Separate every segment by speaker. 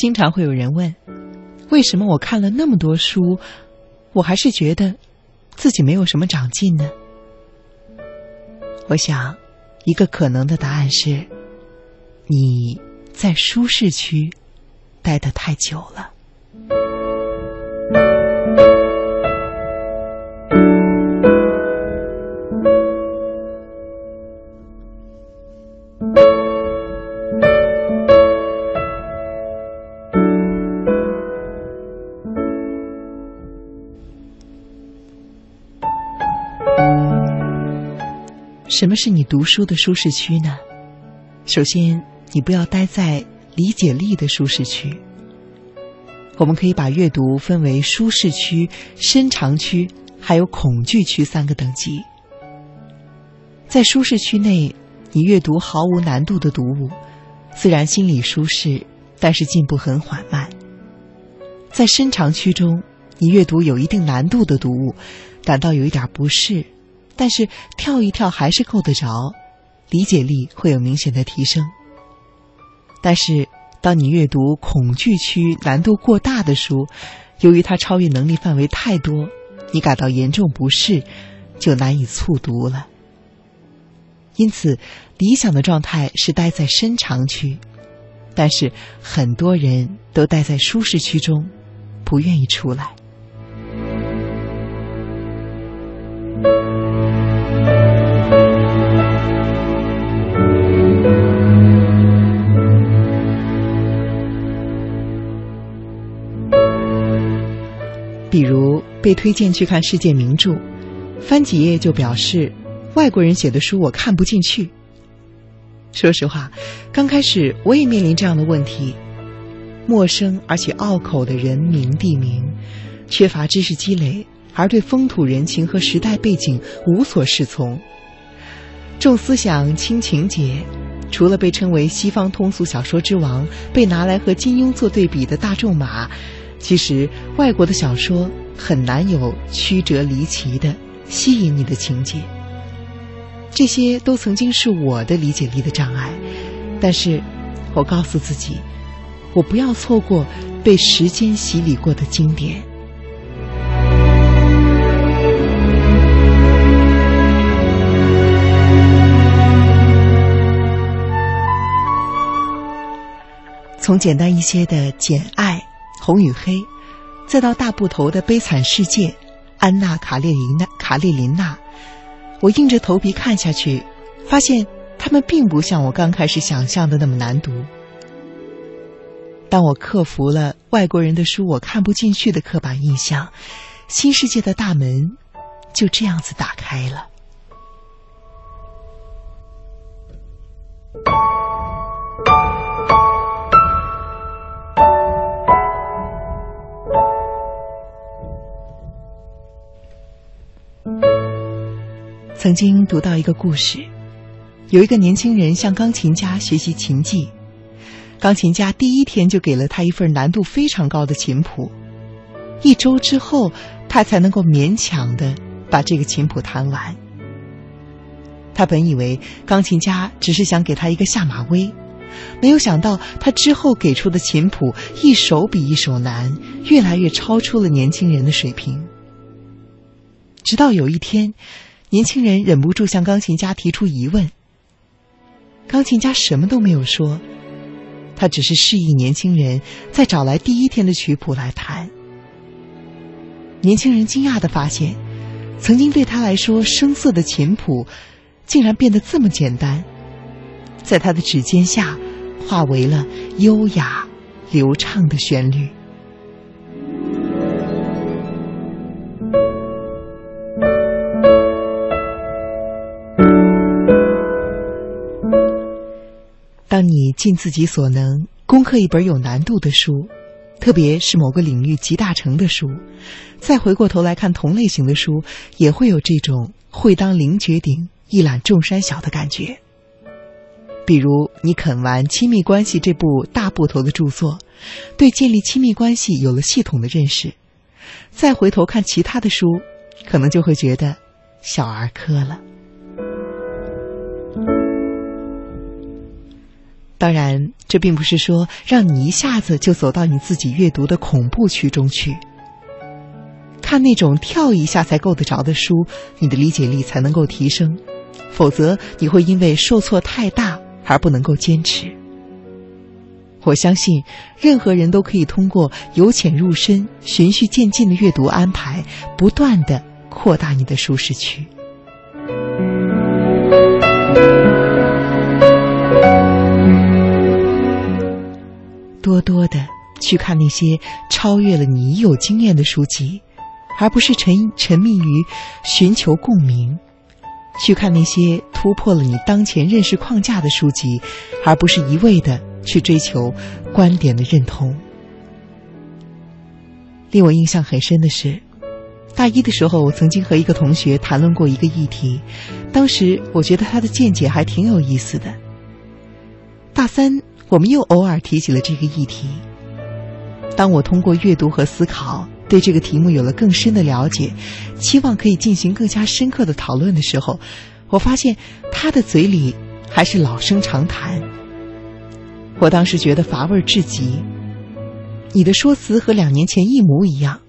Speaker 1: 经常会有人问，为什么我看了那么多书，我还是觉得自己没有什么长进呢？我想，一个可能的答案是，你在舒适区待得太久了。什么是你读书的舒适区呢？首先，你不要待在理解力的舒适区。我们可以把阅读分为舒适区、深长区，还有恐惧区三个等级。在舒适区内，你阅读毫无难度的读物，自然心里舒适，但是进步很缓慢。在深长区中，你阅读有一定难度的读物，感到有一点不适。但是跳一跳还是够得着，理解力会有明显的提升。但是当你阅读恐惧区难度过大的书，由于它超越能力范围太多，你感到严重不适，就难以促读了。因此，理想的状态是待在深长区，但是很多人都待在舒适区中，不愿意出来。被推荐去看世界名著，翻几页就表示外国人写的书我看不进去。说实话，刚开始我也面临这样的问题：陌生而且拗口的人名地名，缺乏知识积累，而对风土人情和时代背景无所适从，重思想轻情节。除了被称为西方通俗小说之王，被拿来和金庸做对比的大仲马。其实，外国的小说很难有曲折离奇的吸引你的情节。这些都曾经是我的理解力的障碍，但是，我告诉自己，我不要错过被时间洗礼过的经典。从简单一些的《简爱》。红与黑，再到大部头的悲惨世界，安娜卡列琳娜卡列琳娜，我硬着头皮看下去，发现他们并不像我刚开始想象的那么难读。当我克服了外国人的书我看不进去的刻板印象，新世界的大门就这样子打开了。曾经读到一个故事，有一个年轻人向钢琴家学习琴技，钢琴家第一天就给了他一份难度非常高的琴谱，一周之后他才能够勉强的把这个琴谱弹完。他本以为钢琴家只是想给他一个下马威，没有想到他之后给出的琴谱一首比一首难，越来越超出了年轻人的水平。直到有一天。年轻人忍不住向钢琴家提出疑问，钢琴家什么都没有说，他只是示意年轻人再找来第一天的曲谱来弹。年轻人惊讶的发现，曾经对他来说生涩的琴谱，竟然变得这么简单，在他的指尖下，化为了优雅流畅的旋律。尽自己所能攻克一本有难度的书，特别是某个领域集大成的书，再回过头来看同类型的书，也会有这种“会当凌绝顶，一览众山小”的感觉。比如，你啃完《亲密关系》这部大部头的著作，对建立亲密关系有了系统的认识，再回头看其他的书，可能就会觉得小儿科了。当然，这并不是说让你一下子就走到你自己阅读的恐怖区中去。看那种跳一下才够得着的书，你的理解力才能够提升，否则你会因为受挫太大而不能够坚持。我相信，任何人都可以通过由浅入深、循序渐进的阅读安排，不断的扩大你的舒适区。多的去看那些超越了你已有经验的书籍，而不是沉沉迷于寻求共鸣；去看那些突破了你当前认识框架的书籍，而不是一味的去追求观点的认同。令我印象很深的是，大一的时候，我曾经和一个同学谈论过一个议题，当时我觉得他的见解还挺有意思的。大三。我们又偶尔提起了这个议题。当我通过阅读和思考对这个题目有了更深的了解，期望可以进行更加深刻的讨论的时候，我发现他的嘴里还是老生常谈。我当时觉得乏味至极。你的说辞和两年前一模一样，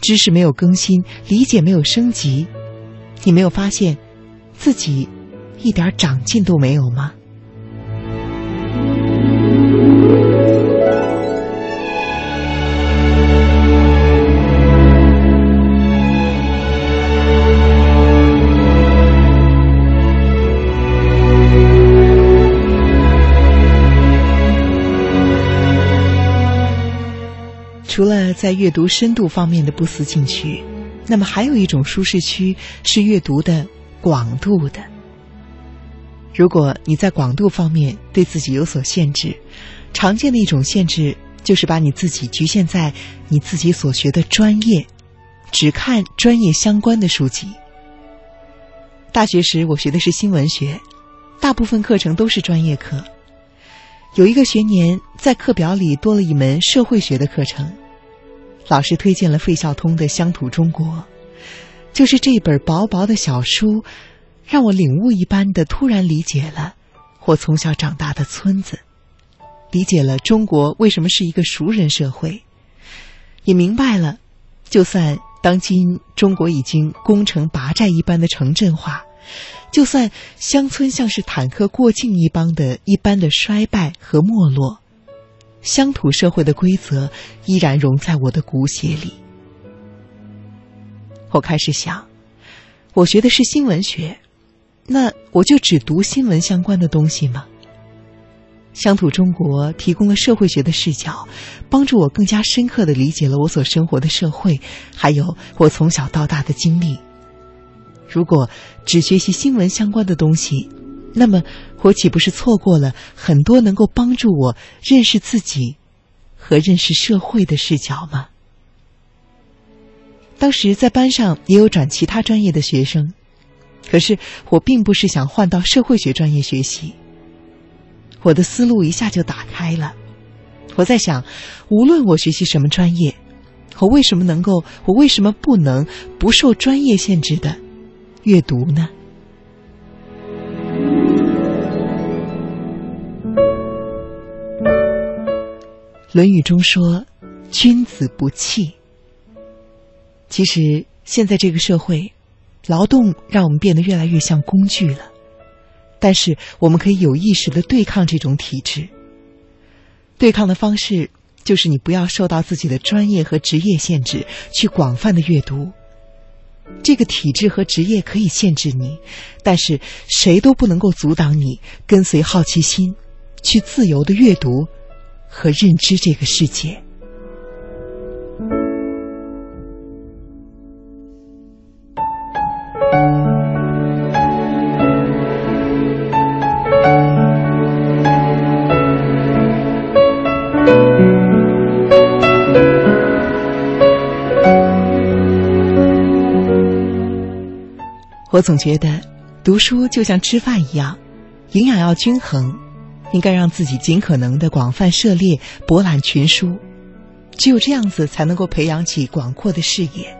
Speaker 1: 知识没有更新，理解没有升级，你没有发现自己一点长进都没有吗？除了在阅读深度方面的不思进取，那么还有一种舒适区是阅读的广度的。如果你在广度方面对自己有所限制，常见的一种限制就是把你自己局限在你自己所学的专业，只看专业相关的书籍。大学时我学的是新闻学，大部分课程都是专业课。有一个学年在课表里多了一门社会学的课程。老师推荐了费孝通的《乡土中国》，就是这本薄薄的小书，让我领悟一般的突然理解了我从小长大的村子，理解了中国为什么是一个熟人社会，也明白了，就算当今中国已经攻城拔寨一般的城镇化，就算乡村像是坦克过境一般的一般的衰败和没落。乡土社会的规则依然融在我的骨血里。我开始想，我学的是新闻学，那我就只读新闻相关的东西吗？乡土中国提供了社会学的视角，帮助我更加深刻的理解了我所生活的社会，还有我从小到大的经历。如果只学习新闻相关的东西，那么，我岂不是错过了很多能够帮助我认识自己和认识社会的视角吗？当时在班上也有转其他专业的学生，可是我并不是想换到社会学专业学习。我的思路一下就打开了。我在想，无论我学习什么专业，我为什么能够，我为什么不能不受专业限制的阅读呢？《论语》中说：“君子不器。”其实，现在这个社会，劳动让我们变得越来越像工具了。但是，我们可以有意识的对抗这种体制。对抗的方式就是你不要受到自己的专业和职业限制，去广泛的阅读。这个体制和职业可以限制你，但是谁都不能够阻挡你跟随好奇心，去自由的阅读。和认知这个世界。我总觉得，读书就像吃饭一样，营养要均衡。应该让自己尽可能的广泛涉猎、博览群书，只有这样子才能够培养起广阔的视野，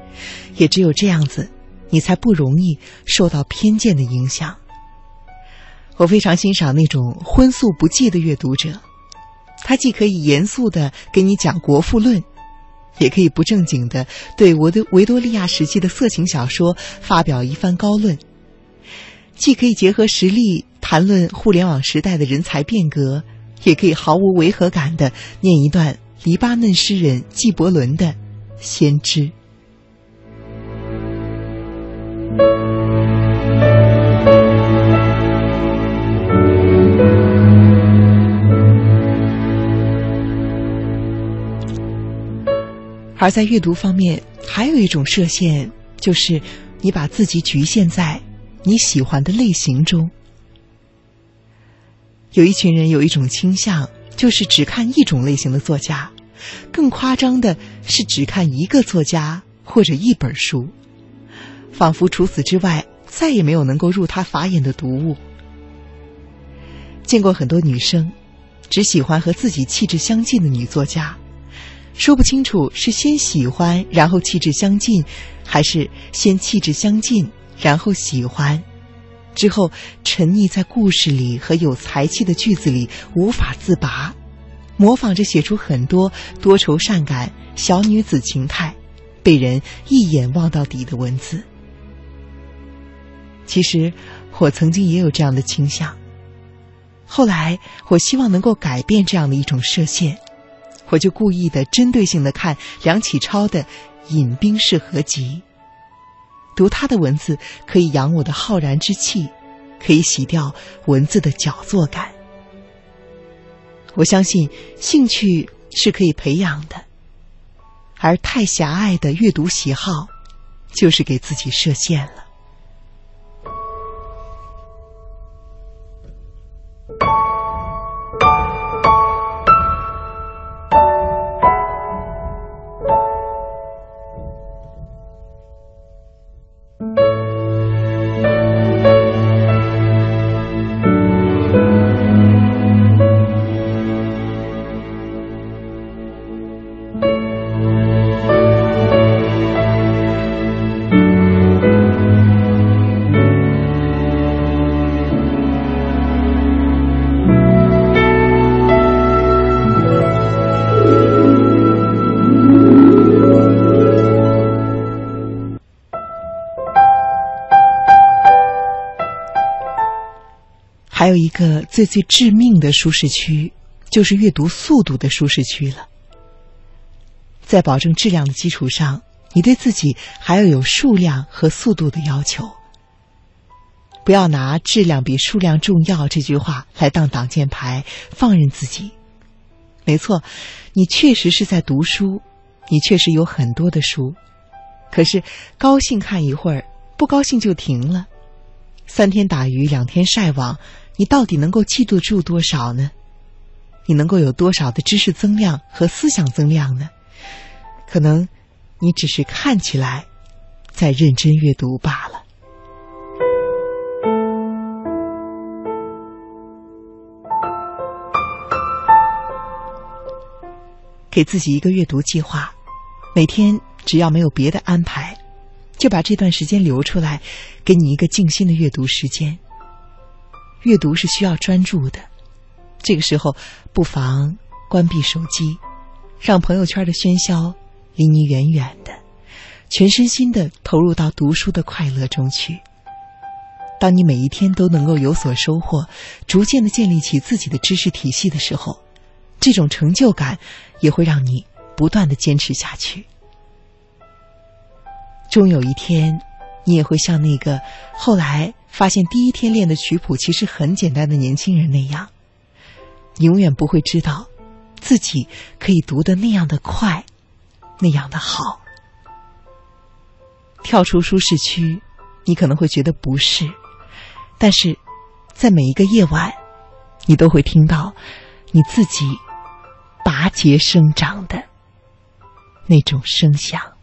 Speaker 1: 也只有这样子，你才不容易受到偏见的影响。我非常欣赏那种荤素不忌的阅读者，他既可以严肃的给你讲国富论，也可以不正经的对维多维多利亚时期的色情小说发表一番高论，既可以结合实例谈论互联网时代的人才变革，也可以毫无违和感的念一段黎巴嫩诗人纪伯伦的《先知》。而在阅读方面，还有一种设限，就是你把自己局限在你喜欢的类型中。有一群人有一种倾向，就是只看一种类型的作家；更夸张的是，只看一个作家或者一本书，仿佛除此之外再也没有能够入他法眼的读物。见过很多女生，只喜欢和自己气质相近的女作家。说不清楚是先喜欢然后气质相近，还是先气质相近然后喜欢，之后沉溺在故事里和有才气的句子里无法自拔，模仿着写出很多多愁善感小女子情态，被人一眼望到底的文字。其实我曾经也有这样的倾向，后来我希望能够改变这样的一种设限。我就故意的、针对性的看梁启超的《饮冰室合集》，读他的文字可以养我的浩然之气，可以洗掉文字的矫作感。我相信兴趣是可以培养的，而太狭隘的阅读喜好，就是给自己设限了。个最最致命的舒适区，就是阅读速度的舒适区了。在保证质量的基础上，你对自己还要有数量和速度的要求。不要拿“质量比数量重要”这句话来当挡箭牌，放任自己。没错，你确实是在读书，你确实有很多的书，可是高兴看一会儿，不高兴就停了。三天打鱼两天晒网。你到底能够记得住多少呢？你能够有多少的知识增量和思想增量呢？可能你只是看起来在认真阅读罢了。给自己一个阅读计划，每天只要没有别的安排，就把这段时间留出来，给你一个静心的阅读时间。阅读是需要专注的，这个时候不妨关闭手机，让朋友圈的喧嚣离你远远的，全身心的投入到读书的快乐中去。当你每一天都能够有所收获，逐渐的建立起自己的知识体系的时候，这种成就感也会让你不断的坚持下去。终有一天，你也会像那个后来。发现第一天练的曲谱其实很简单的年轻人那样，你永远不会知道自己可以读的那样的快，那样的好。跳出舒适区，你可能会觉得不适，但是在每一个夜晚，你都会听到你自己拔节生长的那种声响。